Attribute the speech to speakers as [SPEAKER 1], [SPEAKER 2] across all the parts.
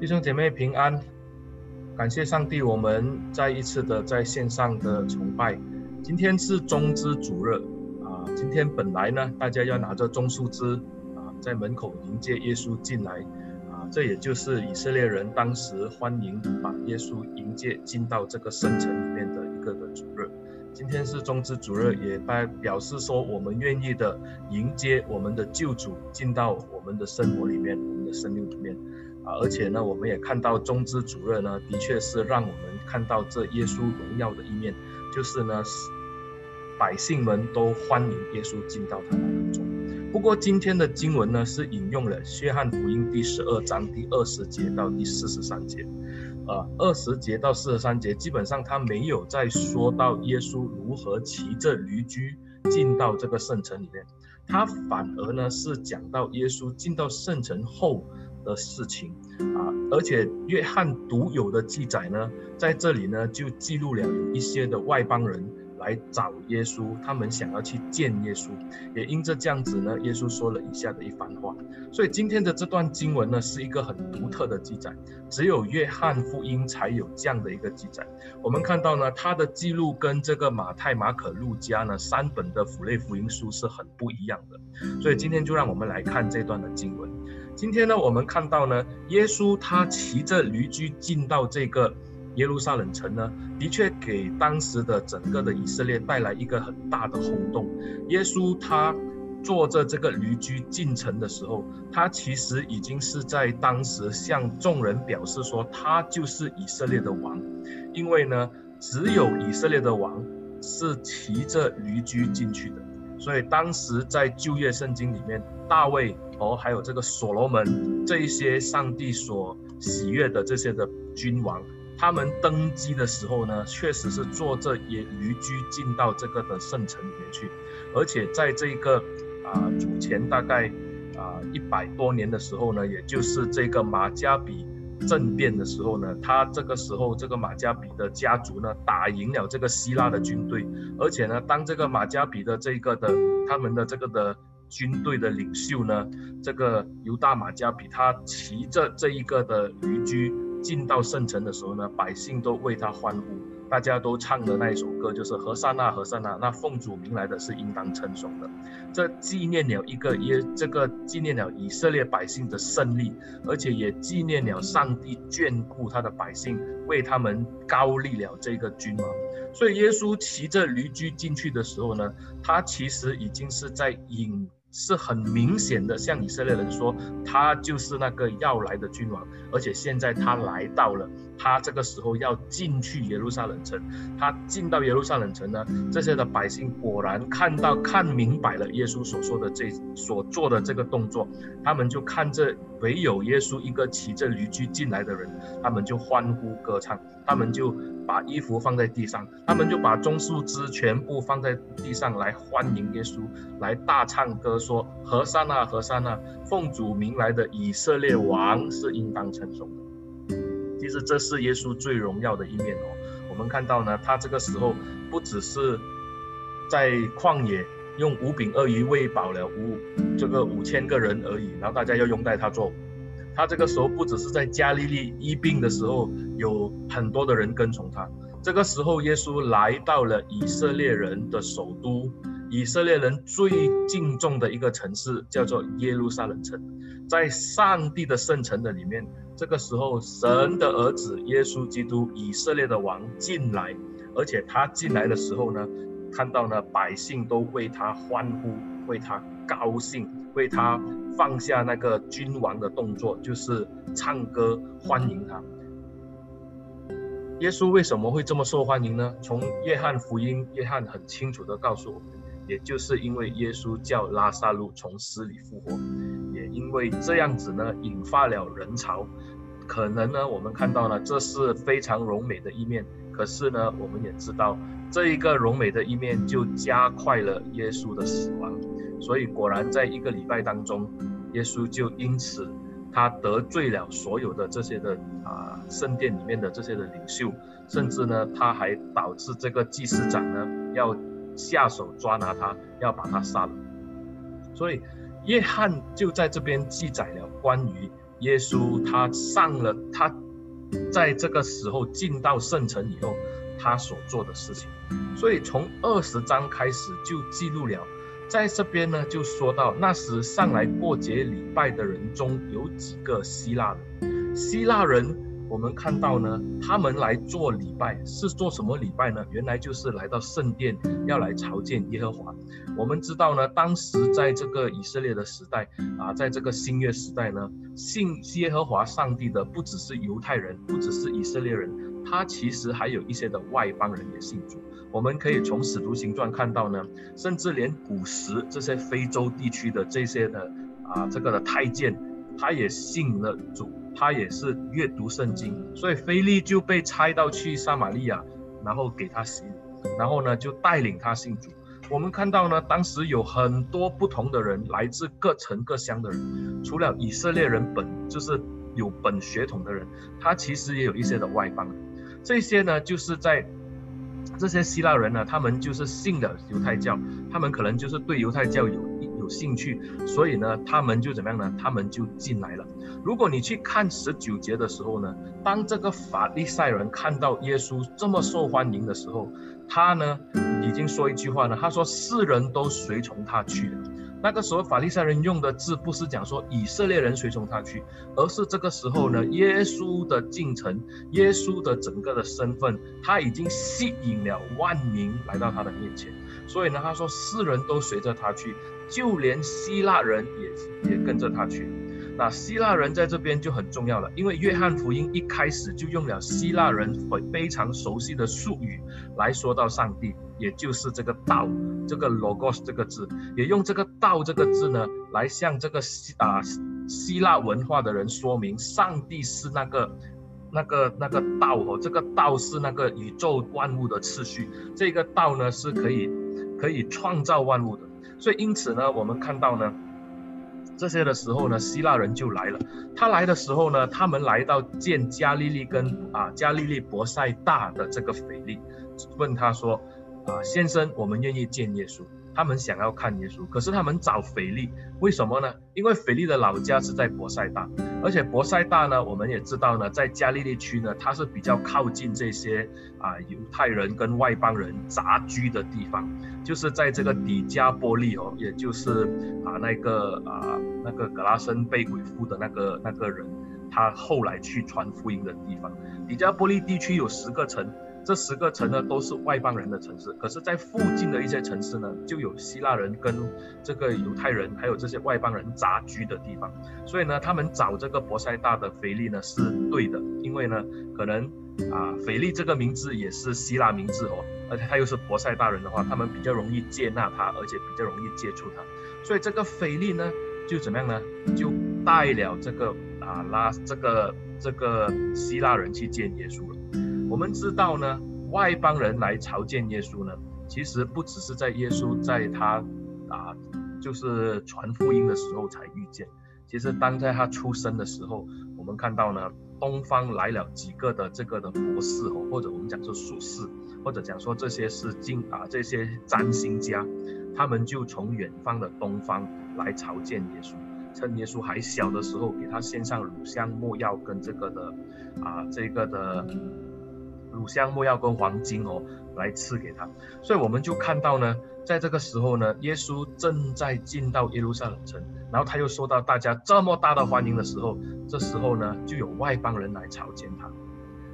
[SPEAKER 1] 弟兄姐妹平安，感谢上帝，我们再一次的在线上的崇拜。今天是棕枝主日啊，今天本来呢，大家要拿着棕树枝啊，在门口迎接耶稣进来啊，这也就是以色列人当时欢迎把耶稣迎接进到这个圣城里面的一个的主日。今天是棕枝主日，也代表示说我们愿意的迎接我们的救主进到我们的生活里面，我们的生命里面。而且呢，我们也看到棕枝主任呢，的确是让我们看到这耶稣荣耀的一面，就是呢，百姓们都欢迎耶稣进到他们当中。不过今天的经文呢，是引用了约翰福音第十二章第二十节到第四十三节，呃，二十节到四十三节，基本上他没有再说到耶稣如何骑着驴驹进到这个圣城里面，他反而呢是讲到耶稣进到圣城后。的事情啊，而且约翰独有的记载呢，在这里呢就记录了有一些的外邦人来找耶稣，他们想要去见耶稣，也因着这样子呢，耶稣说了以下的一番话。所以今天的这段经文呢，是一个很独特的记载，只有约翰福音才有这样的一个记载。我们看到呢，他的记录跟这个马太、马可、路加呢三本的符类福音书是很不一样的。所以今天就让我们来看这段的经文。今天呢，我们看到呢，耶稣他骑着驴驹进到这个耶路撒冷城呢，的确给当时的整个的以色列带来一个很大的轰动。耶稣他坐着这个驴驹进城的时候，他其实已经是在当时向众人表示说，他就是以色列的王，因为呢，只有以色列的王是骑着驴驹进去的。所以当时在旧约圣经里面，大卫哦，还有这个所罗门这一些上帝所喜悦的这些的君王，他们登基的时候呢，确实是坐着也驴駒进到这个的圣城里面去，而且在这个啊主前大概啊一百多年的时候呢，也就是这个马加比。政变的时候呢，他这个时候这个马加比的家族呢，打赢了这个希腊的军队，而且呢，当这个马加比的这个的他们的这个的军队的领袖呢，这个犹大马加比，他骑着这一个的驴驹进到圣城的时候呢，百姓都为他欢呼。大家都唱的那一首歌就是和散那和散那，那奉主名来的是应当称颂的。这纪念了一个耶，这个纪念了以色列百姓的胜利，而且也纪念了上帝眷顾他的百姓，为他们高立了这个君王。所以耶稣骑着驴驹进去的时候呢，他其实已经是在引。是很明显的向以色列人说，他就是那个要来的君王，而且现在他来到了，他这个时候要进去耶路撒冷城。他进到耶路撒冷城呢，这些的百姓果然看到看明白了耶稣所说的这所做的这个动作，他们就看着唯有耶稣一个骑着驴驹进来的人，他们就欢呼歌唱，他们就把衣服放在地上，他们就把棕树枝全部放在地上来欢迎耶稣，来大唱歌。说和善啊，和善啊，奉主名来的以色列王是应当称颂的。其实这是耶稣最荣耀的一面哦。我们看到呢，他这个时候不只是在旷野用五饼二鱼喂饱了五这个五千个人而已，然后大家要拥戴他做。他这个时候不只是在加利利医病的时候有很多的人跟从他，这个时候耶稣来到了以色列人的首都。以色列人最敬重的一个城市叫做耶路撒冷城，在上帝的圣城的里面，这个时候神的儿子耶稣基督，以色列的王进来，而且他进来的时候呢，看到呢百姓都为他欢呼，为他高兴，为他放下那个君王的动作，就是唱歌欢迎他。耶稣为什么会这么受欢迎呢？从约翰福音，约翰很清楚地告诉我们。也就是因为耶稣叫拉撒路从死里复活，也因为这样子呢，引发了人潮。可能呢，我们看到了，这是非常柔美的一面。可是呢，我们也知道，这一个柔美的一面就加快了耶稣的死亡。所以果然，在一个礼拜当中，耶稣就因此他得罪了所有的这些的啊圣殿里面的这些的领袖，甚至呢，他还导致这个祭司长呢要。下手抓拿他，要把他杀了。所以，约翰就在这边记载了关于耶稣他上了，他在这个时候进到圣城以后，他所做的事情。所以从二十章开始就记录了，在这边呢就说到那时上来过节礼拜的人中有几个希腊人，希腊人。我们看到呢，他们来做礼拜是做什么礼拜呢？原来就是来到圣殿要来朝见耶和华。我们知道呢，当时在这个以色列的时代啊，在这个新约时代呢，信耶和华上帝的不只是犹太人，不只是以色列人，他其实还有一些的外邦人也信主。我们可以从使徒行传看到呢，甚至连古时这些非洲地区的这些的啊这个的太监，他也信了主。他也是阅读圣经，所以菲利就被差到去撒玛利亚，然后给他洗礼，然后呢就带领他信主。我们看到呢，当时有很多不同的人，来自各城各乡的人，除了以色列人本就是有本血统的人，他其实也有一些的外邦。这些呢，就是在这些希腊人呢，他们就是信的犹太教，他们可能就是对犹太教有。兴趣，所以呢，他们就怎么样呢？他们就进来了。如果你去看十九节的时候呢，当这个法利赛人看到耶稣这么受欢迎的时候，他呢已经说一句话呢，他说：“世人都随从他去了。”那个时候法利赛人用的字不是讲说以色列人随从他去，而是这个时候呢，耶稣的进程，耶稣的整个的身份，他已经吸引了万民来到他的面前。所以呢，他说世人都随着他去。就连希腊人也也跟着他去，那希腊人在这边就很重要了，因为约翰福音一开始就用了希腊人非常熟悉的术语来说到上帝，也就是这个道，这个 logos 这个字，也用这个道这个字呢来向这个希啊希腊文化的人说明，上帝是那个那个那个道哦，这个道是那个宇宙万物的次序，这个道呢是可以可以创造万物的。所以，因此呢，我们看到呢，这些的时候呢，希腊人就来了。他来的时候呢，他们来到见加利利跟啊加利利伯赛大的这个腓力，问他说：“啊，先生，我们愿意见耶稣。”他们想要看耶稣，可是他们找腓力，为什么呢？因为腓力的老家是在伯赛大，而且伯赛大呢，我们也知道呢，在加利利区呢，它是比较靠近这些啊犹太人跟外邦人杂居的地方，就是在这个底加波利哦，也就是啊那个啊那个格拉森被鬼附的那个那个人，他后来去传福音的地方。底加波利地区有十个城。这十个城呢，都是外邦人的城市，可是，在附近的一些城市呢，就有希腊人跟这个犹太人，还有这些外邦人杂居的地方。所以呢，他们找这个伯赛大的腓力呢是对的，因为呢，可能啊，腓力这个名字也是希腊名字哦，而且他又是伯赛大人的话，他们比较容易接纳他，而且比较容易接触他。所以这个腓力呢，就怎么样呢？就带了这个啊拉这个这个希腊人去见耶稣了。我们知道呢，外邦人来朝见耶稣呢，其实不只是在耶稣在他啊，就是传福音的时候才遇见。其实当在他出生的时候，我们看到呢，东方来了几个的这个的博士哦，或者我们讲说术士，或者讲说这些是经啊这些占星家，他们就从远方的东方来朝见耶稣，趁耶稣还小的时候，给他献上乳香、没药跟这个的啊这个的。乳香、没药跟黄金哦，来赐给他，所以我们就看到呢，在这个时候呢，耶稣正在进到耶路撒冷城，然后他又受到大家这么大的欢迎的时候，这时候呢，就有外邦人来朝见他，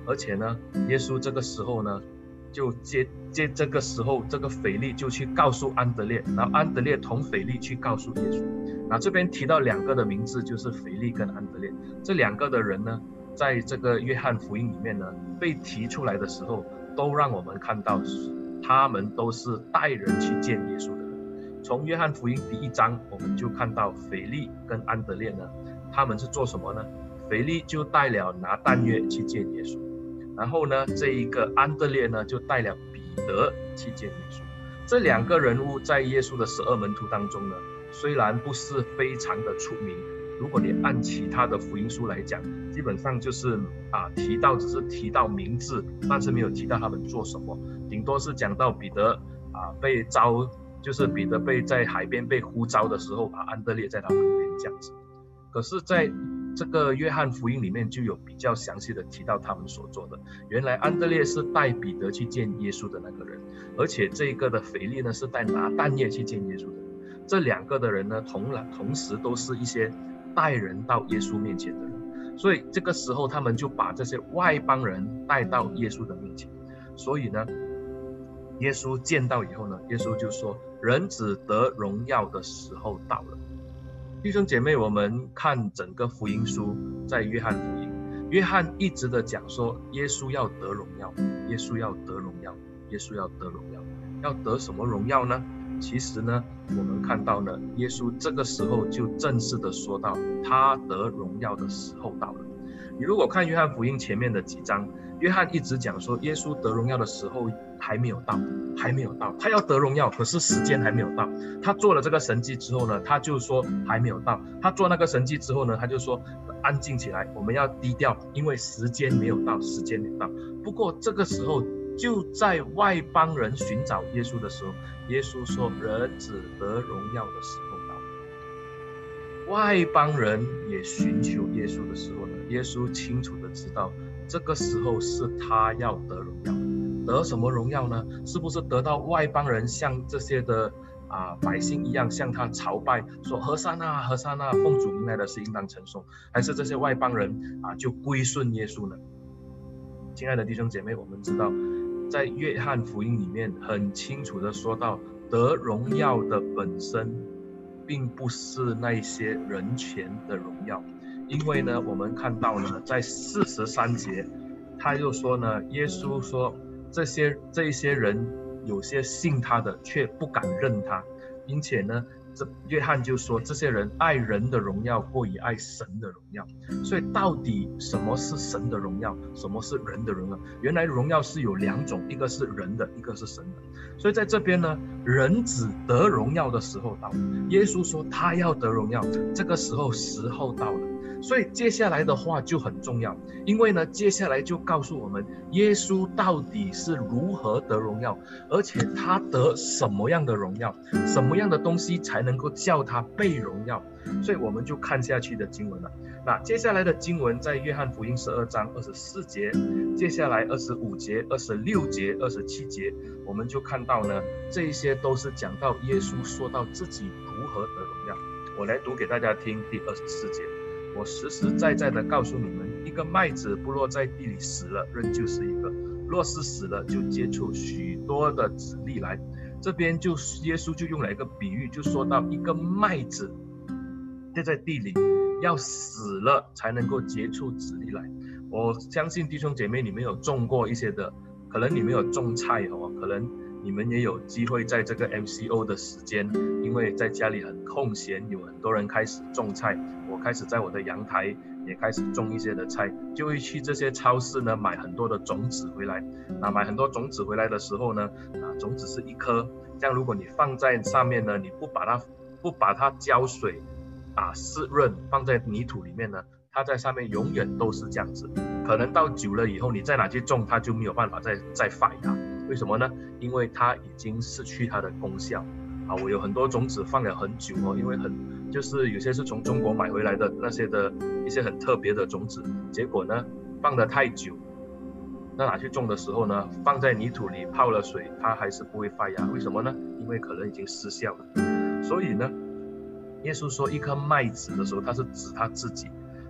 [SPEAKER 1] 而且呢，耶稣这个时候呢，就接接这个时候，这个腓力就去告诉安德烈，然后安德烈同腓力去告诉耶稣，那这边提到两个的名字，就是腓力跟安德烈，这两个的人呢。在这个约翰福音里面呢，被提出来的时候，都让我们看到，他们都是带人去见耶稣的。从约翰福音第一章，我们就看到腓力跟安德烈呢，他们是做什么呢？腓力就带了拿但约去见耶稣，然后呢，这一个安德烈呢，就带了彼得去见耶稣。这两个人物在耶稣的十二门徒当中呢，虽然不是非常的出名。如果你按其他的福音书来讲，基本上就是啊提到只是提到名字，但是没有提到他们做什么，顶多是讲到彼得啊被召，就是彼得被在海边被呼召的时候，啊安德烈在他旁边这样子。可是，在这个约翰福音里面就有比较详细的提到他们所做的。原来安德烈是带彼得去见耶稣的那个人，而且这个的腓力呢是带拿但业去见耶稣的。这两个的人呢，同了同时都是一些带人到耶稣面前的人，所以这个时候他们就把这些外邦人带到耶稣的面前。所以呢，耶稣见到以后呢，耶稣就说：“人子得荣耀的时候到了。”弟兄姐妹，我们看整个福音书，在约翰福音，约翰一直的讲说，耶稣要得荣耀，耶稣要得荣耀，耶稣要得荣耀，要得什么荣耀呢？其实呢，我们看到呢，耶稣这个时候就正式的说到，他得荣耀的时候到了。你如果看约翰福音前面的几章，约翰一直讲说，耶稣得荣耀的时候还没有到，还没有到，他要得荣耀，可是时间还没有到。他做了这个神迹之后呢，他就说还没有到。他做那个神迹之后呢，他就说安静起来，我们要低调，因为时间没有到，时间没有到。不过这个时候就在外邦人寻找耶稣的时候，耶稣说人子得荣耀的时候到了。外邦人也寻求耶稣的时候呢，耶稣清楚的知道。这个时候是他要得荣耀，得什么荣耀呢？是不是得到外邦人像这些的啊百姓一样向他朝拜，说和散那和散那，奉主名来的是应当称颂，还是这些外邦人啊就归顺耶稣呢？亲爱的弟兄姐妹，我们知道，在约翰福音里面很清楚的说到，得荣耀的本身，并不是那些人前的荣耀。因为呢，我们看到呢，在四十三节，他又说呢，耶稣说这些这些人有些信他的，却不敢认他，并且呢，这约翰就说这些人爱人的荣耀过于爱神的荣耀。所以到底什么是神的荣耀，什么是人的荣耀？原来荣耀是有两种，一个是人的，一个是神的。所以在这边呢，人只得荣耀的时候到了，耶稣说他要得荣耀，这个时候时候到了。所以接下来的话就很重要，因为呢，接下来就告诉我们耶稣到底是如何得荣耀，而且他得什么样的荣耀，什么样的东西才能够叫他被荣耀。所以我们就看下去的经文了。那接下来的经文在约翰福音十二章二十四节，接下来二十五节、二十六节、二十七节，我们就看到呢，这些都是讲到耶稣说到自己如何得荣耀。我来读给大家听第二十四节。我实实在在的告诉你们，一个麦子不落在地里死了，仍旧是一个；若是死了，就结出许多的子粒来。这边就耶稣就用了一个比喻，就说到一个麦子掉在地里，要死了才能够结出子粒来。我相信弟兄姐妹，你们有种过一些的，可能你们有种菜哦，可能你们也有机会在这个 MCO 的时间，因为在家里很空闲，有很多人开始种菜。我开始在我的阳台也开始种一些的菜，就会去这些超市呢买很多的种子回来。啊，买很多种子回来的时候呢，啊，种子是一颗，这样如果你放在上面呢，你不把它不把它浇水，啊，湿润放在泥土里面呢，它在上面永远都是这样子。可能到久了以后，你再拿去种，它就没有办法再再发芽。为什么呢？因为它已经失去它的功效。啊，我有很多种子放了很久哦，因为很就是有些是从中国买回来的那些的一些很特别的种子，结果呢放得太久，那拿去种的时候呢，放在泥土里泡了水，它还是不会发芽，为什么呢？因为可能已经失效了。所以呢，耶稣说一颗麦子的时候，他是指他自己，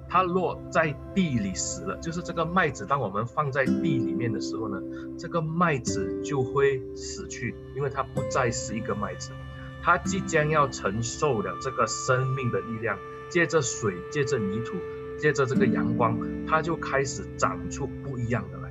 [SPEAKER 1] 它落在地里死了，就是这个麦子，当我们放在地里面的时候呢，这个麦子就会死去，因为它不再是一个麦子。它即将要承受了这个生命的力量，借着水，借着泥土，借着这个阳光，它就开始长出不一样的。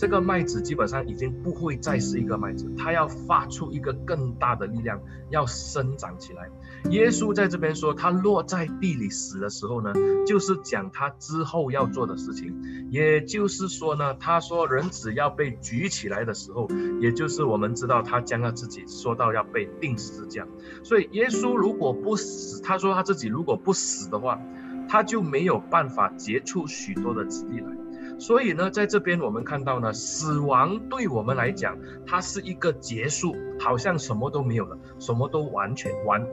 [SPEAKER 1] 这个麦子基本上已经不会再是一个麦子，它要发出一个更大的力量，要生长起来。耶稣在这边说，他落在地里死的时候呢，就是讲他之后要做的事情。也就是说呢，他说人只要被举起来的时候，也就是我们知道他将要自己说到要被钉十字架。所以耶稣如果不死，他说他自己如果不死的话，他就没有办法结出许多的子粒来。所以呢，在这边我们看到呢，死亡对我们来讲，它是一个结束，好像什么都没有了，什么都完全完，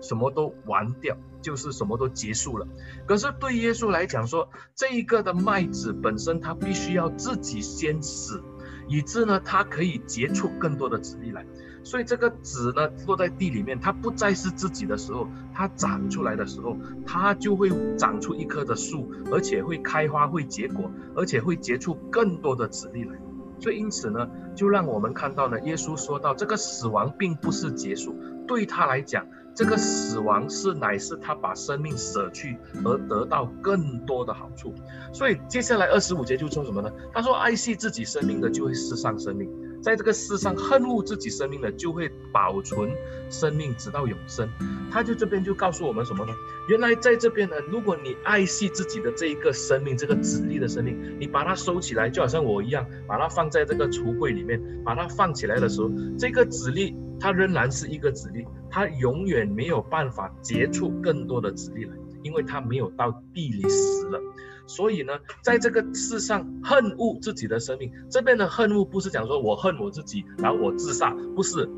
[SPEAKER 1] 什么都完掉，就是什么都结束了。可是对耶稣来讲说，这一个的麦子本身，它必须要自己先死，以致呢，它可以结出更多的子粒来。所以这个籽呢，落在地里面，它不再是自己的时候，它长出来的时候，它就会长出一棵的树，而且会开花、会结果，而且会结出更多的籽粒来。所以因此呢，就让我们看到呢，耶稣说到这个死亡并不是结束，对他来讲。这个死亡是乃是他把生命舍去而得到更多的好处，所以接下来二十五节就说什么呢？他说：“爱惜自己生命的就会失丧生命，在这个世上恨恶自己生命的就会保存生命直到永生。”他就这边就告诉我们什么呢？原来在这边呢，如果你爱惜自己的这一个生命，这个子粒的生命，你把它收起来，就好像我一样，把它放在这个橱柜里面，把它放起来的时候，这个子粒它仍然是一个子粒。它永远没有办法结出更多的子粒来，因为它没有到地里死了。所以呢，在这个世上恨恶自己的生命，这边的恨恶不是讲说我恨我自己，然后我自杀，不是。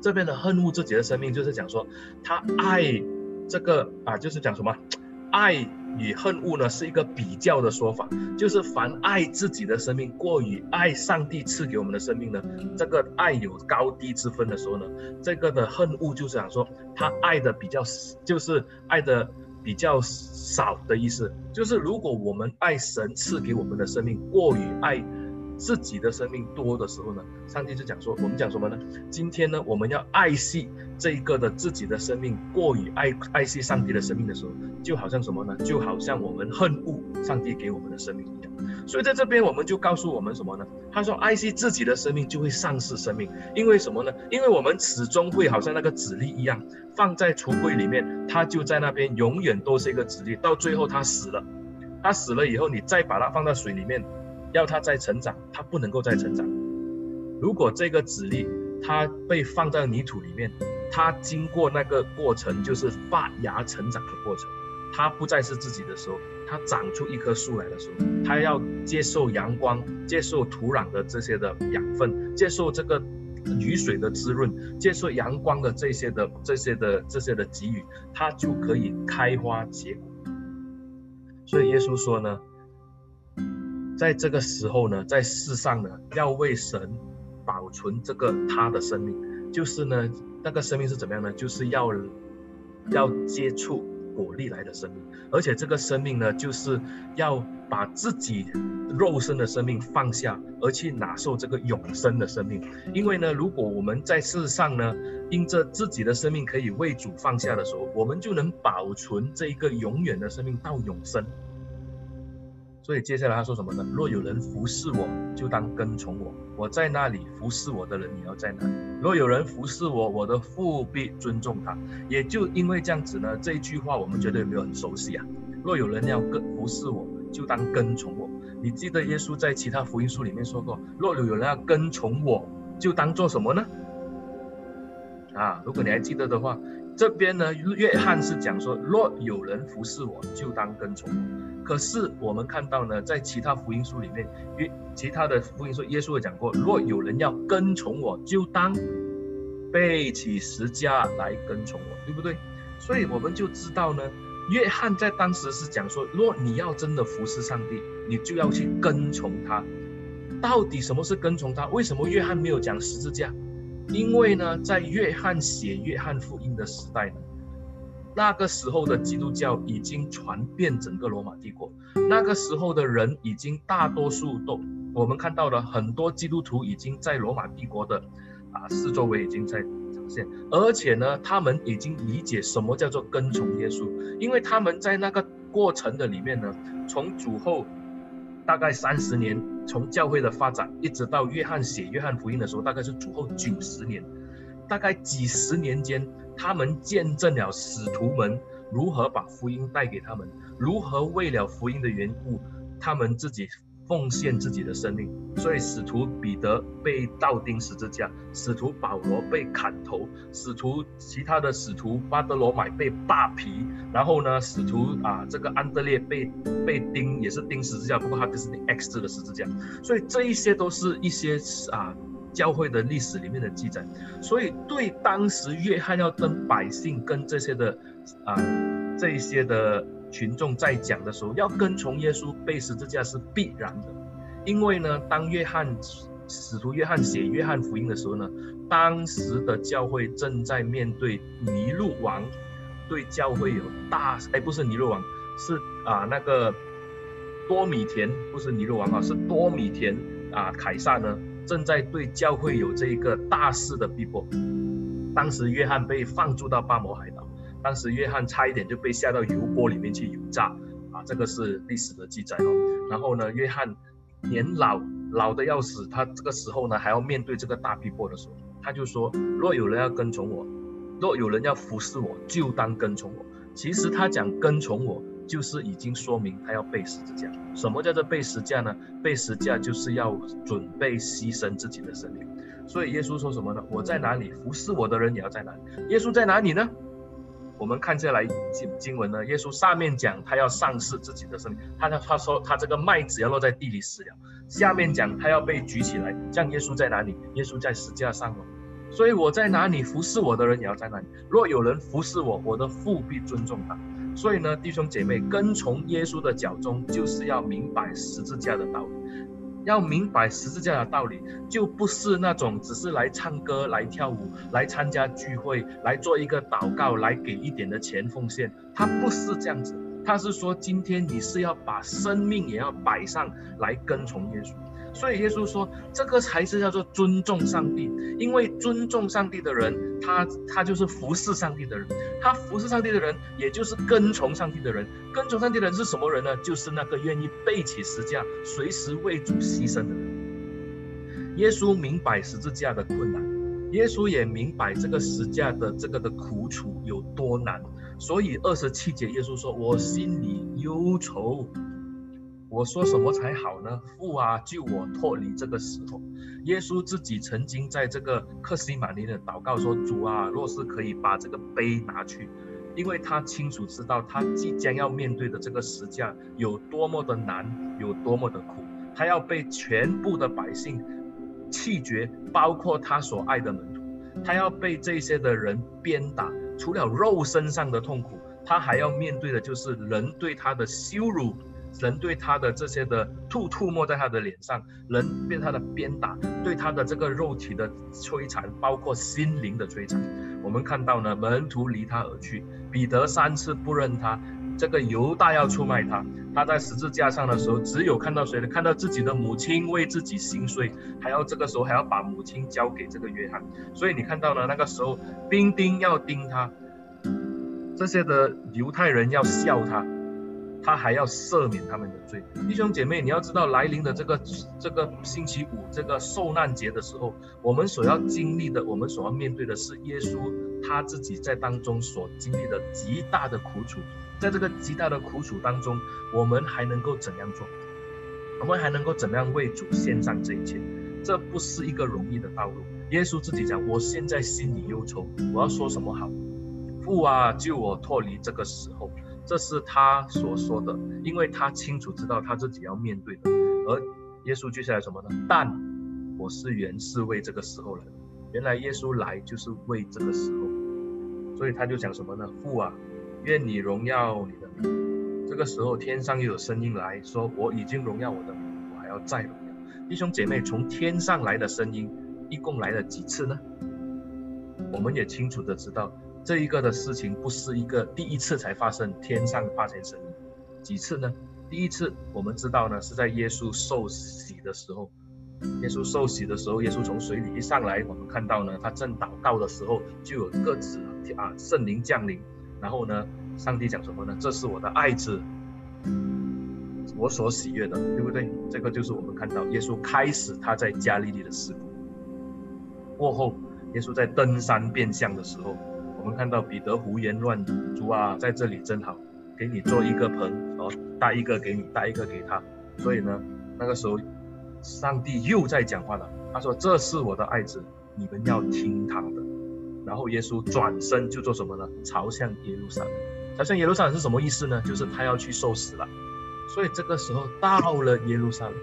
[SPEAKER 1] 这边的恨恶自己的生命，就是讲说他爱这个啊，就是讲什么爱。与恨恶呢，是一个比较的说法，就是凡爱自己的生命过于爱上帝赐给我们的生命呢，这个爱有高低之分的时候呢，这个的恨恶就是想说他爱的比较，就是爱的比较少的意思，就是如果我们爱神赐给我们的生命过于爱。自己的生命多的时候呢，上帝就讲说，我们讲什么呢？今天呢，我们要爱惜这一个的自己的生命，过于爱爱惜上帝的生命的时候，就好像什么呢？就好像我们恨恶上帝给我们的生命。所以在这边，我们就告诉我们什么呢？他说，爱惜自己的生命就会丧失生命，因为什么呢？因为我们始终会好像那个籽粒一样，放在橱柜里面，它就在那边永远都是一个籽粒，到最后它死了，它死了以后，你再把它放到水里面。要它再成长，它不能够再成长。如果这个籽粒它被放在泥土里面，它经过那个过程，就是发芽成长的过程。它不再是自己的时候，它长出一棵树来的时候，它要接受阳光，接受土壤的这些的养分，接受这个雨水的滋润，接受阳光的这些的这些的这些的给予，它就可以开花结果。所以耶稣说呢。在这个时候呢，在世上呢，要为神保存这个他的生命，就是呢，那个生命是怎么样呢？就是要要接触果粒来的生命，而且这个生命呢，就是要把自己肉身的生命放下，而去拿受这个永生的生命。因为呢，如果我们在世上呢，因着自己的生命可以为主放下的时候，我们就能保存这一个永远的生命到永生。所以接下来他说什么呢？若有人服侍我，就当跟从我；我在那里服侍我的人，也要在那里。若有人服侍我，我的父必尊重他。也就因为这样子呢，这一句话我们觉得有没有很熟悉啊？若有人要跟服侍我，就当跟从我。你记得耶稣在其他福音书里面说过，若有人要跟从我，就当做什么呢？啊，如果你还记得的话，这边呢，约翰是讲说，若有人服侍我，就当跟从我。可是我们看到呢，在其他福音书里面，约其他的福音书，耶稣也讲过，若有人要跟从我，就当背起十架来跟从我，对不对？所以我们就知道呢，约翰在当时是讲说，若你要真的服侍上帝，你就要去跟从他。到底什么是跟从他？为什么约翰没有讲十字架？因为呢，在约翰写约翰福音的时代呢。那个时候的基督教已经传遍整个罗马帝国，那个时候的人已经大多数都，我们看到了很多基督徒已经在罗马帝国的啊四周围已经在呈现，而且呢，他们已经理解什么叫做跟从耶稣，因为他们在那个过程的里面呢，从主后大概三十年，从教会的发展一直到约翰写约翰福音的时候，大概是主后九十年，大概几十年间。他们见证了使徒们如何把福音带给他们，如何为了福音的缘故，他们自己奉献自己的生命。所以，使徒彼得被倒钉十字架，使徒保罗被砍头，使徒其他的使徒巴德罗买被扒皮，然后呢，使徒啊这个安德烈被被钉也是钉十字架，不过他就是 X 字的十字架。所以这一些都是一些啊教会的历史里面的记载。所以对当时约翰要跟百姓跟这些的啊这些的群众在讲的时候，要跟从耶稣背十字架是必然的，因为呢，当约翰使徒约翰写约翰福音的时候呢，当时的教会正在面对尼禄王对教会有大哎不是尼禄王是啊那个。多米田不是尼禄王啊，是多米田啊，凯撒呢正在对教会有这一个大肆的逼迫。当时约翰被放逐到巴摩海岛，当时约翰差一点就被下到油锅里面去油炸啊，这个是历史的记载哦。然后呢，约翰年老老的要死，他这个时候呢还要面对这个大逼迫的时候，他就说：若有人要跟从我，若有人要服侍我，就当跟从我。其实他讲跟从我。就是已经说明他要背十字架。什么叫做背十字架呢？背十字架就是要准备牺牲自己的生命。所以耶稣说什么呢？我在哪里，服侍我的人也要在哪里。耶稣在哪里呢？我们看下来经经文呢，耶稣上面讲他要丧失自己的生命，他他说他这个麦子要落在地里死了。下面讲他要被举起来，这样耶稣在哪里？耶稣在十字架上了。所以我在哪里，服侍我的人也要在哪里。若有人服侍我，我的父必尊重他。所以呢，弟兄姐妹，跟从耶稣的脚踪，就是要明白十字架的道理。要明白十字架的道理，就不是那种只是来唱歌、来跳舞、来参加聚会、来做一个祷告、来给一点的钱奉献。他不是这样子，他是说，今天你是要把生命也要摆上来跟从耶稣。所以耶稣说，这个才是叫做尊重上帝，因为尊重上帝的人，他他就是服侍上帝的人，他服侍上帝的人，也就是跟从上帝的人。跟从上帝的人是什么人呢？就是那个愿意背起十字架，随时为主牺牲的人。耶稣明白十字架的困难，耶稣也明白这个十字架的这个的苦楚有多难，所以二十七节耶稣说：“我心里忧愁。”我说什么才好呢？父啊，救我脱离这个时候。耶稣自己曾经在这个克西马尼的祷告说：“主啊，若是可以把这个杯拿去，因为他清楚知道他即将要面对的这个石架有多么的难，有多么的苦，他要被全部的百姓弃绝，包括他所爱的门徒，他要被这些的人鞭打，除了肉身上的痛苦，他还要面对的就是人对他的羞辱。”人对他的这些的吐吐沫在他的脸上，人被他的鞭打，对他的这个肉体的摧残，包括心灵的摧残。我们看到呢，门徒离他而去，彼得三次不认他，这个犹大要出卖他。他在十字架上的时候，只有看到谁呢？看到自己的母亲为自己心碎，还要这个时候还要把母亲交给这个约翰。所以你看到呢，那个时候兵丁要钉他，这些的犹太人要笑他。他还要赦免他们的罪，弟兄姐妹，你要知道来临的这个这个星期五这个受难节的时候，我们所要经历的，我们所要面对的是耶稣他自己在当中所经历的极大的苦楚，在这个极大的苦楚当中，我们还能够怎样做？我们还能够怎样为主献上这一切？这不是一个容易的道路。耶稣自己讲：“我现在心里忧愁，我要说什么好？父啊，救我脱离这个时候。”这是他所说的，因为他清楚知道他自己要面对的。而耶稣接下来什么呢？但我是原是为这个时候来的。原来耶稣来就是为这个时候，所以他就讲什么呢？父啊，愿你荣耀你的名。这个时候天上又有声音来说：我已经荣耀我的名，我还要再荣耀。弟兄姐妹，从天上来的声音一共来了几次呢？我们也清楚的知道。这一个的事情不是一个第一次才发生，天上发生声音，几次呢？第一次我们知道呢，是在耶稣受洗的时候。耶稣受洗的时候，耶稣从水里一上来，我们看到呢，他正祷告的时候，就有鸽子啊，圣灵降临。然后呢，上帝讲什么呢？这是我的爱子，我所喜悦的，对不对？这个就是我们看到耶稣开始他在加利利的事故。过后，耶稣在登山变相的时候。我们看到彼得胡言乱语，主啊，在这里真好，给你做一个盆，哦，带一个给你，带一个给他。所以呢，那个时候，上帝又在讲话了。他说：“这是我的爱子，你们要听他的。”然后耶稣转身就做什么呢？朝向耶路撒冷。朝向耶路撒冷是什么意思呢？就是他要去受死了。所以这个时候到了耶路撒冷，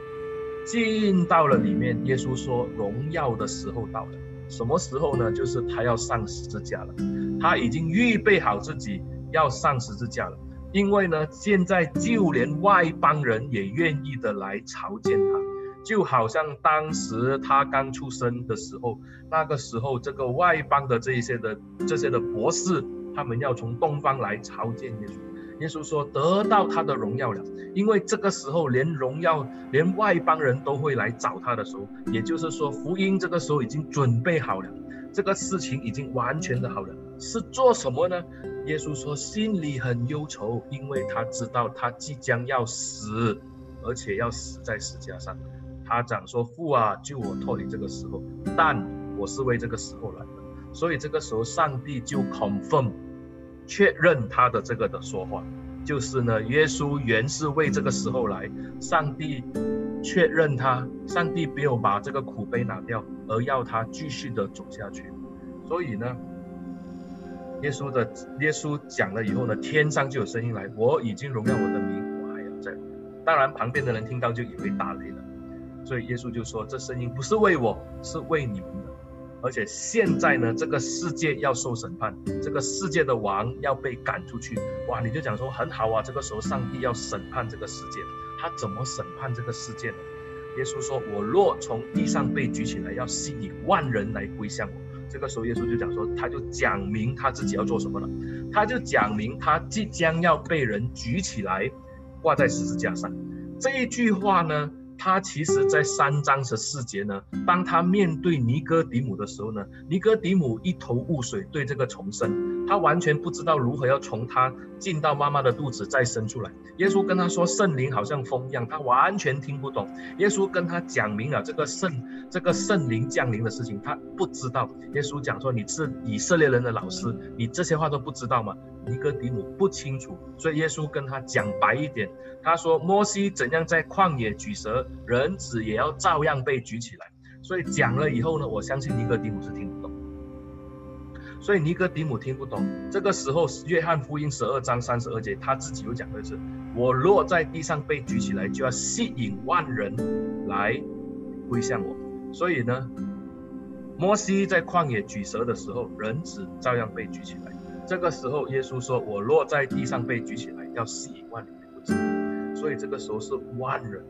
[SPEAKER 1] 进到了里面。耶稣说：“荣耀的时候到了，什么时候呢？就是他要上十字架了。他已经预备好自己要上十字架了。因为呢，现在就连外邦人也愿意的来朝见他，就好像当时他刚出生的时候，那个时候这个外邦的这一些的这些的博士，他们要从东方来朝见耶稣。”耶稣说：“得到他的荣耀了，因为这个时候连荣耀，连外邦人都会来找他的时候，也就是说，福音这个时候已经准备好了，这个事情已经完全的好了。是做什么呢？耶稣说心里很忧愁，因为他知道他即将要死，而且要死在十字架上。他讲说：‘父啊，救我脱离这个时候，但我是为这个时候来的。’所以这个时候，上帝就 confirm。”确认他的这个的说话，就是呢，耶稣原是为这个时候来，上帝确认他，上帝没有把这个苦杯拿掉，而要他继续的走下去。所以呢，耶稣的耶稣讲了以后呢，天上就有声音来，我已经荣耀我的名，我还要在。当然旁边的人听到就以为打雷了，所以耶稣就说，这声音不是为我，是为你们。而且现在呢，这个世界要受审判，这个世界的王要被赶出去。哇，你就讲说很好啊，这个时候上帝要审判这个世界，他怎么审判这个世界呢？耶稣说：“我若从地上被举起来，要吸引万人来归向我。”这个时候耶稣就讲说，他就讲明他自己要做什么了，他就讲明他即将要被人举起来，挂在十字架上。这一句话呢，他其实，在三章十四节呢，当他面对尼哥底母的时候呢，尼哥底母一头雾水，对这个重生，他完全不知道如何要从他进到妈妈的肚子再生出来。耶稣跟他说，圣灵好像风一样，他完全听不懂。耶稣跟他讲明了这个圣这个圣灵降临的事情，他不知道。耶稣讲说，你是以色列人的老师，你这些话都不知道吗？尼哥底母不清楚，所以耶稣跟他讲白一点，他说摩西怎样在旷野举蛇。人子也要照样被举起来，所以讲了以后呢，我相信尼哥底母是听不懂。所以尼哥底母听不懂，这个时候约翰福音十二章三十二节，他自己有讲的是：我落在地上被举起来，就要吸引万人来归向我。所以呢，摩西在旷野举蛇的时候，人子照样被举起来。这个时候，耶稣说：我落在地上被举起来，要吸引万人来归向我。所以这个时候是万人。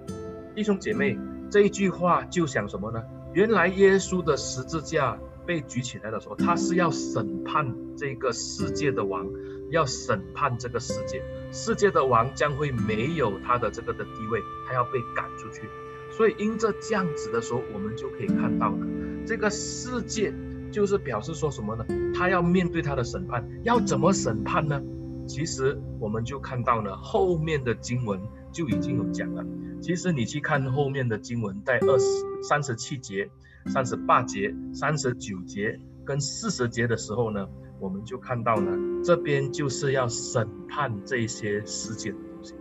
[SPEAKER 1] 弟兄姐妹，这一句话就想什么呢？原来耶稣的十字架被举起来的时候，他是要审判这个世界的王，要审判这个世界。世界的王将会没有他的这个的地位，他要被赶出去。所以因着这样子的时候，我们就可以看到了，这个世界就是表示说什么呢？他要面对他的审判，要怎么审判呢？其实我们就看到了后面的经文就已经有讲了。其实你去看后面的经文，在二十三十七节、三十八节、三十九节跟四十节的时候呢，我们就看到呢，这边就是要审判这些世界的东西。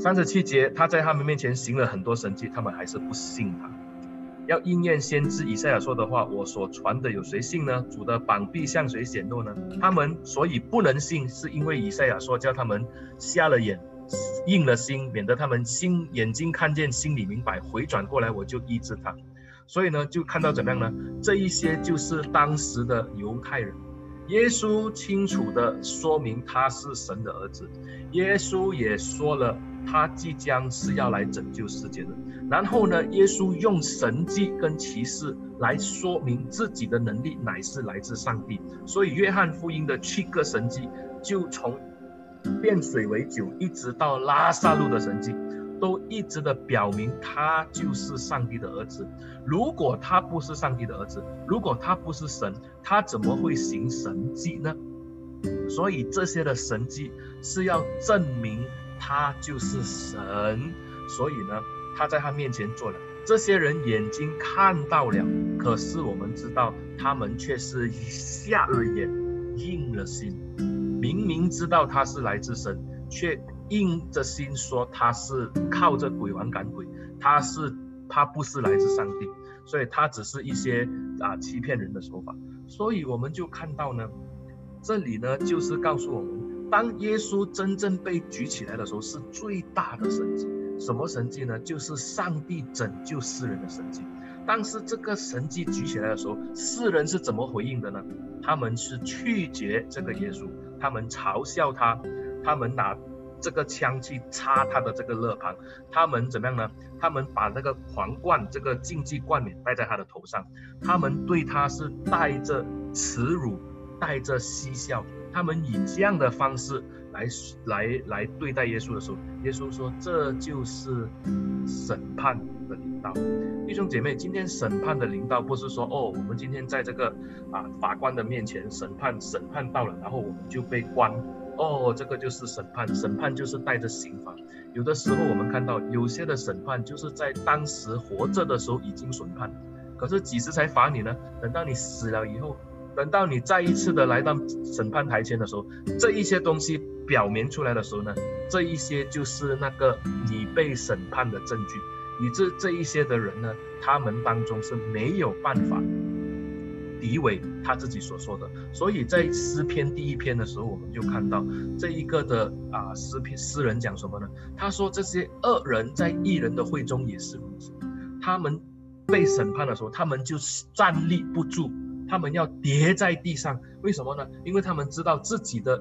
[SPEAKER 1] 三十七节，他在他们面前行了很多神迹，他们还是不信他。要应验先知以赛亚说的话，我所传的有谁信呢？主的膀臂向谁显露呢？他们所以不能信，是因为以赛亚说叫他们瞎了眼。硬了心，免得他们心眼睛看见，心里明白，回转过来我就医治他。所以呢，就看到怎么样呢？这一些就是当时的犹太人。耶稣清楚地说明他是神的儿子，耶稣也说了他即将是要来拯救世界的。然后呢，耶稣用神迹跟奇事来说明自己的能力乃是来自上帝。所以约翰福音的七个神迹就从。变水为酒，一直到拉撒路的神迹，都一直的表明他就是上帝的儿子。如果他不是上帝的儿子，如果他不是神，他怎么会行神迹呢？所以这些的神迹是要证明他就是神。所以呢，他在他面前做了，这些人眼睛看到了，可是我们知道他们却是瞎了眼，硬了心。明明知道他是来自神，却硬着心说他是靠着鬼王赶鬼，他是他不是来自上帝，所以他只是一些啊欺骗人的手法。所以我们就看到呢，这里呢就是告诉我们，当耶稣真正被举起来的时候，是最大的神迹，什么神迹呢？就是上帝拯救世人的神迹。但是这个神迹举起来的时候，世人是怎么回应的呢？他们是拒绝这个耶稣，他们嘲笑他，他们拿这个枪去插他的这个肋旁，他们怎么样呢？他们把那个皇冠，这个荆棘冠冕戴在他的头上，他们对他是带着耻辱，带着嬉笑，他们以这样的方式来来来对待耶稣的时候，耶稣说：“这就是审判的领导。”弟兄姐妹，今天审判的领导不是说哦，我们今天在这个啊法官的面前审判，审判到了，然后我们就被关。哦，这个就是审判，审判就是带着刑罚。有的时候我们看到有些的审判就是在当时活着的时候已经审判，可是几时才罚你呢？等到你死了以后，等到你再一次的来到审判台前的时候，这一些东西表明出来的时候呢，这一些就是那个你被审判的证据。以致这一些的人呢，他们当中是没有办法诋毁他自己所说的。所以在诗篇第一篇的时候，我们就看到这一个的啊诗篇诗人讲什么呢？他说这些恶人在义人的会中也是如此，他们被审判的时候，他们就是站立不住，他们要跌在地上。为什么呢？因为他们知道自己的。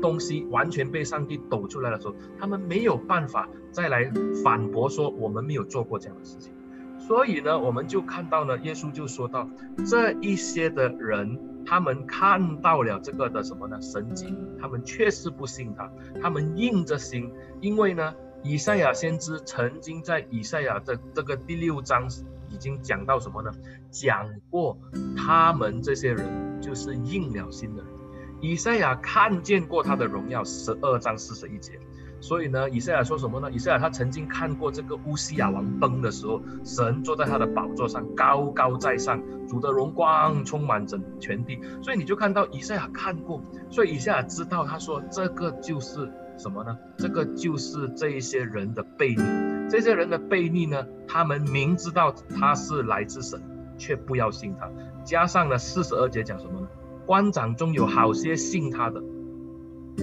[SPEAKER 1] 东西完全被上帝抖出来的时候，他们没有办法再来反驳说我们没有做过这样的事情。所以呢，我们就看到呢，耶稣就说到这一些的人，他们看到了这个的什么呢？神迹，他们确实不信他，他们硬着心，因为呢，以赛亚先知曾经在以赛亚的这个第六章已经讲到什么呢？讲过他们这些人就是硬了心的人。以赛亚看见过他的荣耀，十二章四十一节。所以呢，以赛亚说什么呢？以赛亚他曾经看过这个乌西亚王崩的时候，神坐在他的宝座上，高高在上，主的荣光充满整全地。所以你就看到以赛亚看过，所以以赛亚知道，他说这个就是什么呢？这个就是这一些人的悖逆。这些人的悖逆呢，他们明知道他是来自神，却不要信他。加上了四十二节讲什么呢？官长中有好些信他的，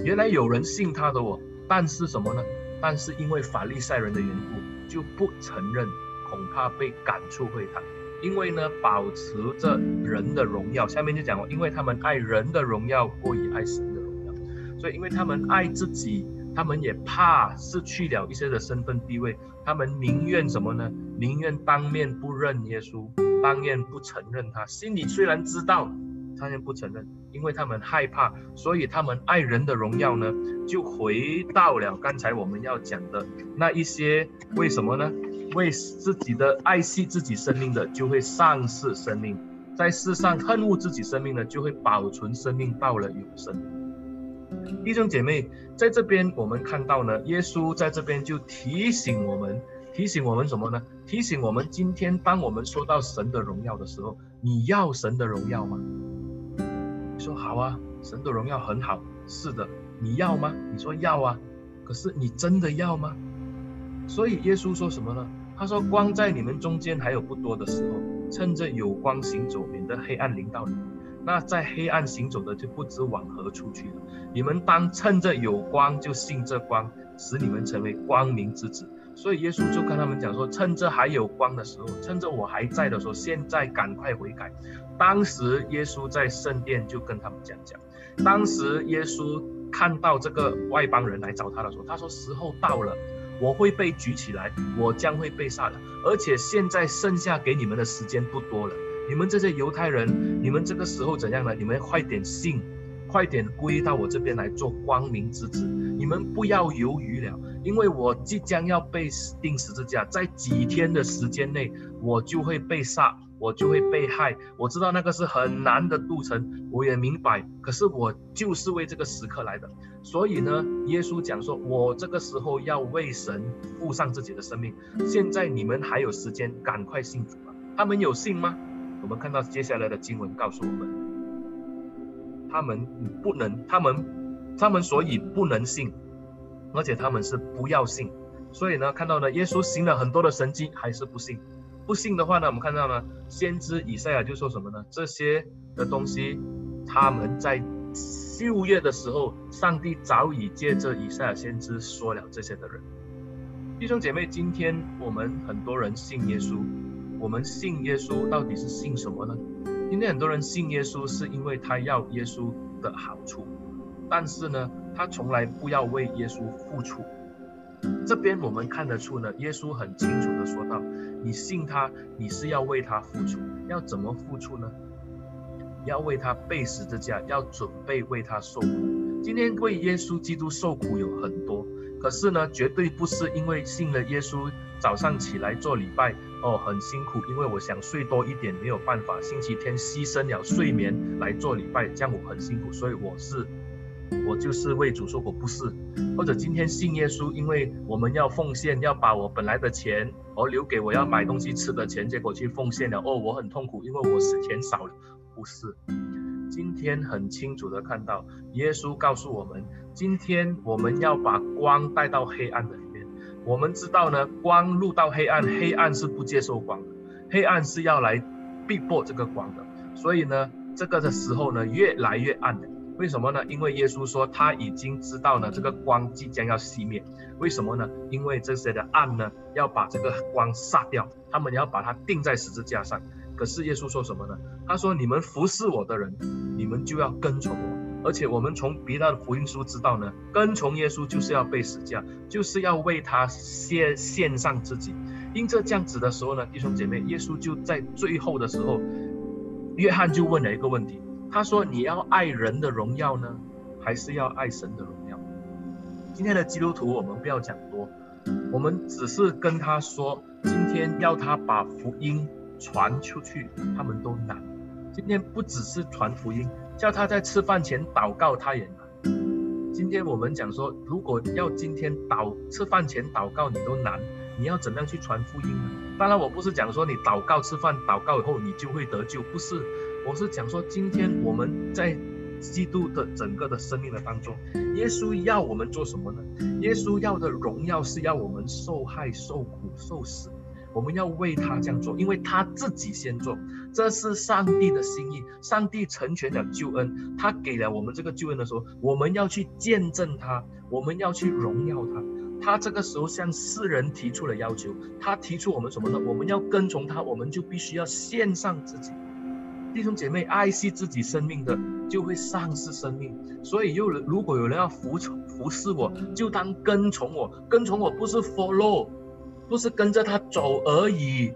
[SPEAKER 1] 原来有人信他的哦，但是什么呢？但是因为法利赛人的缘故，就不承认，恐怕被赶出会堂。因为呢，保持着人的荣耀。下面就讲哦，因为他们爱人的荣耀过于爱神的荣耀，所以因为他们爱自己，他们也怕失去了一些的身份地位，他们宁愿什么呢？宁愿当面不认耶稣，当面不承认他，心里虽然知道。他们不承认，因为他们害怕，所以他们爱人的荣耀呢，就回到了刚才我们要讲的那一些。为什么呢？为自己的爱惜自己生命的，就会丧失生命；在世上恨恶自己生命的，就会保存生命到了永生。弟兄姐妹，在这边我们看到呢，耶稣在这边就提醒我们，提醒我们什么呢？提醒我们今天当我们说到神的荣耀的时候，你要神的荣耀吗？你说好啊，神的荣耀很好，是的，你要吗？你说要啊，可是你真的要吗？所以耶稣说什么呢？他说：“光在你们中间还有不多的时候，趁着有光行走，免得黑暗临到你们。那在黑暗行走的就不知往何处去了。你们当趁着有光，就信这光，使你们成为光明之子。”所以耶稣就跟他们讲说：“趁着还有光的时候，趁着我还在的时候，现在赶快悔改。”当时耶稣在圣殿就跟他们讲讲，当时耶稣看到这个外邦人来找他的时候，他说：“时候到了，我会被举起来，我将会被杀的。而且现在剩下给你们的时间不多了。你们这些犹太人，你们这个时候怎样呢？你们快点信，快点归到我这边来做光明之子。你们不要犹豫了，因为我即将要被钉十字架，在几天的时间内，我就会被杀。”我就会被害，我知道那个是很难的路程，我也明白。可是我就是为这个时刻来的，所以呢，耶稣讲说，我这个时候要为神付上自己的生命。现在你们还有时间，赶快信主吧。他们有信吗？我们看到接下来的经文告诉我们，他们不能，他们，他们所以不能信，而且他们是不要信。所以呢，看到呢，耶稣行了很多的神迹，还是不信。不信的话呢，我们看到呢，先知以赛亚就说什么呢？这些的东西，他们在旧月的时候，上帝早已借着以赛亚先知说了这些的人。弟兄姐妹，今天我们很多人信耶稣，我们信耶稣到底是信什么呢？今天很多人信耶稣是因为他要耶稣的好处，但是呢，他从来不要为耶稣付出。这边我们看得出呢，耶稣很清楚地说道：你信他，你是要为他付出，要怎么付出呢？要为他背十字架，要准备为他受苦。今天为耶稣基督受苦有很多。可是呢，绝对不是因为信了耶稣，早上起来做礼拜哦，很辛苦，因为我想睡多一点，没有办法，星期天牺牲了睡眠来做礼拜，这样我很辛苦，所以我是，我就是为主说，我，不是。或者今天信耶稣，因为我们要奉献，要把我本来的钱哦留给我要买东西吃的钱，结果去奉献了，哦，我很痛苦，因为我是钱少了，不是。今天很清楚的看到，耶稣告诉我们，今天我们要把光带到黑暗的里面。我们知道呢，光入到黑暗，黑暗是不接受光的，黑暗是要来逼迫这个光的。所以呢，这个的时候呢，越来越暗的。为什么呢？因为耶稣说他已经知道呢，这个光即将要熄灭。为什么呢？因为这些的暗呢，要把这个光杀掉，他们要把它钉在十字架上。可是耶稣说什么呢？他说：“你们服侍我的人，你们就要跟从我。而且我们从别的福音书知道呢，跟从耶稣就是要被死架，就是要为他献献上自己。因这这样子的时候呢，弟兄姐妹，耶稣就在最后的时候，约翰就问了一个问题，他说：你要爱人的荣耀呢，还是要爱神的荣耀？今天的基督徒，我们不要讲多，我们只是跟他说，今天要他把福音。”传出去，他们都难。今天不只是传福音，叫他在吃饭前祷告，他也难。今天我们讲说，如果要今天祷吃饭前祷告，你都难，你要怎样去传福音呢？当然，我不是讲说你祷告吃饭祷告以后你就会得救，不是。我是讲说，今天我们在基督的整个的生命的当中，耶稣要我们做什么呢？耶稣要的荣耀是要我们受害、受苦、受死。我们要为他这样做，因为他自己先做，这是上帝的心意。上帝成全了救恩，他给了我们这个救恩的时候，我们要去见证他，我们要去荣耀他。他这个时候向世人提出了要求，他提出我们什么呢？我们要跟从他，我们就必须要献上自己。弟兄姐妹，爱惜自己生命的，就会丧失生命。所以，有人如果有人要服从服侍我，就当跟从我。跟从我不是 follow。不是跟着他走而已，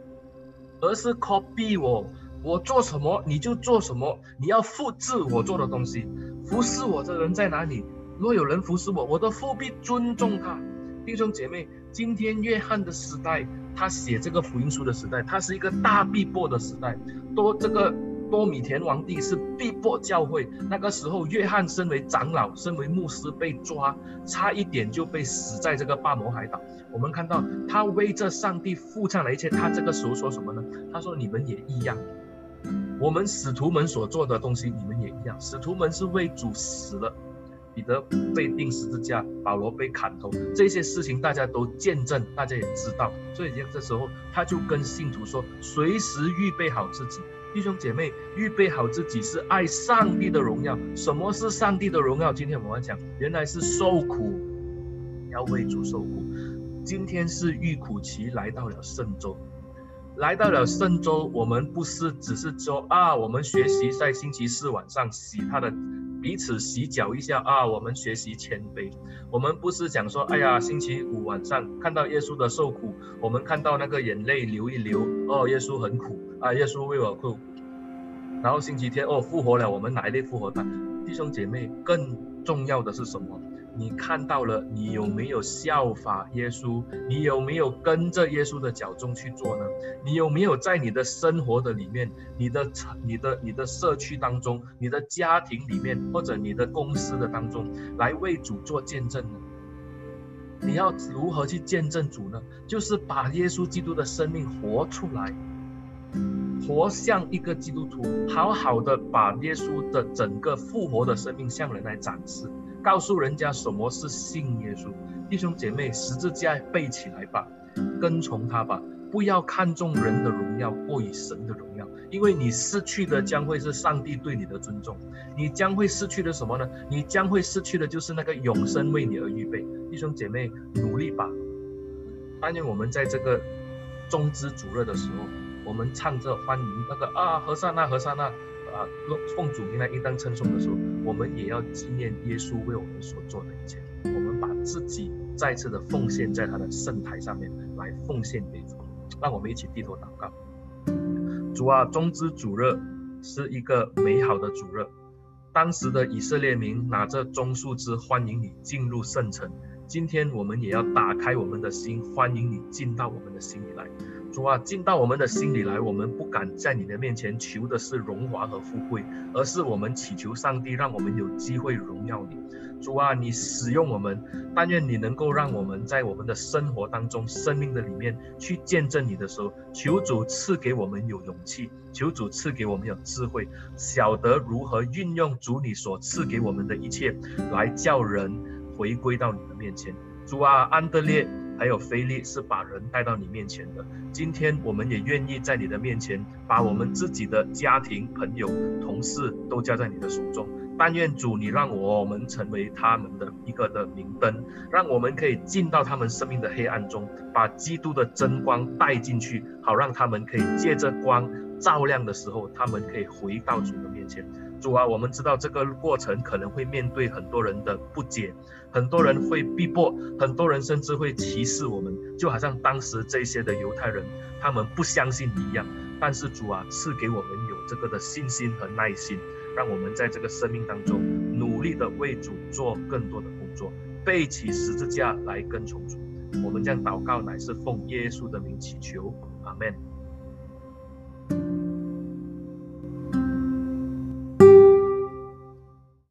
[SPEAKER 1] 而是 copy 我，我做什么你就做什么，你要复制我做的东西。服侍我的人在哪里？若有人服侍我，我都务必尊重他。弟兄姐妹，今天约翰的时代，他写这个福音书的时代，他是一个大逼迫的时代，多这个。多米田王帝是逼迫教会，那个时候，约翰身为长老，身为牧师被抓，差一点就被死在这个巴摩海岛。我们看到他为这上帝付上了一切，他这个时候说什么呢？他说：“你们也一样，我们使徒们所做的东西，你们也一样。使徒们是为主死了，彼得被钉十字架，保罗被砍头，这些事情大家都见证，大家也知道。所以这时候他就跟信徒说：随时预备好自己。”弟兄姐妹，预备好自己是爱上帝的荣耀。什么是上帝的荣耀？今天我们讲，原来是受苦，要为主受苦。今天是预苦期来到了圣周，来到了圣周，我们不是只是说啊，我们学习在星期四晚上洗他的彼此洗脚一下啊，我们学习谦卑。我们不是讲说，哎呀，星期五晚上看到耶稣的受苦，我们看到那个眼泪流一流，哦，耶稣很苦。啊，耶稣为我哭，然后星期天哦复活了，我们哪一类复活他？弟兄姐妹，更重要的是什么？你看到了，你有没有效法耶稣？你有没有跟着耶稣的脚踪去做呢？你有没有在你的生活的里面，你的、你的、你的社区当中，你的家庭里面，或者你的公司的当中，来为主做见证呢？你要如何去见证主呢？就是把耶稣基督的生命活出来。活像一个基督徒，好好的把耶稣的整个复活的生命向人来展示，告诉人家什么是信耶稣。弟兄姐妹，十字架背起来吧，跟从他吧，不要看重人的荣耀过于神的荣耀，因为你失去的将会是上帝对你的尊重，你将会失去的什么呢？你将会失去的就是那个永生为你而预备。弟兄姐妹，努力吧。但愿我们在这个中之主日的时候，我们唱着欢迎那个啊，和散那，和散那，啊，奉主名来应当称颂的时候，我们也要纪念耶稣为我们所做的一切。我们把自己再次的奉献在他的圣台上面来奉献给主。让我们一起低头祷告。主啊，棕枝主日是一个美好的主日。当时的以色列民拿着棕树枝欢迎你进入圣城。今天我们也要打开我们的心，欢迎你进到我们的心里来。主啊，进到我们的心里来，我们不敢在你的面前求的是荣华和富贵，而是我们祈求上帝，让我们有机会荣耀你。主啊，你使用我们，但愿你能够让我们在我们的生活当中、生命的里面去见证你的时候，求主赐给我们有勇气，求主赐给我们有智慧，晓得如何运用主你所赐给我们的一切，来叫人回归到你的面前。主啊，安德烈。还有菲利是把人带到你面前的。今天我们也愿意在你的面前，把我们自己的家庭、朋友、同事都交在你的手中。但愿主你让我们成为他们的一个的明灯，让我们可以进到他们生命的黑暗中，把基督的真光带进去，好让他们可以借着光照亮的时候，他们可以回到主的面前。主啊，我们知道这个过程可能会面对很多人的不解，很多人会逼迫，很多人甚至会歧视我们，就好像当时这些的犹太人，他们不相信你一样。但是主啊，赐给我们有这个的信心和耐心，让我们在这个生命当中努力的为主做更多的工作，背起十字架来跟从主。我们将祷告乃是奉耶稣的名祈求，阿门。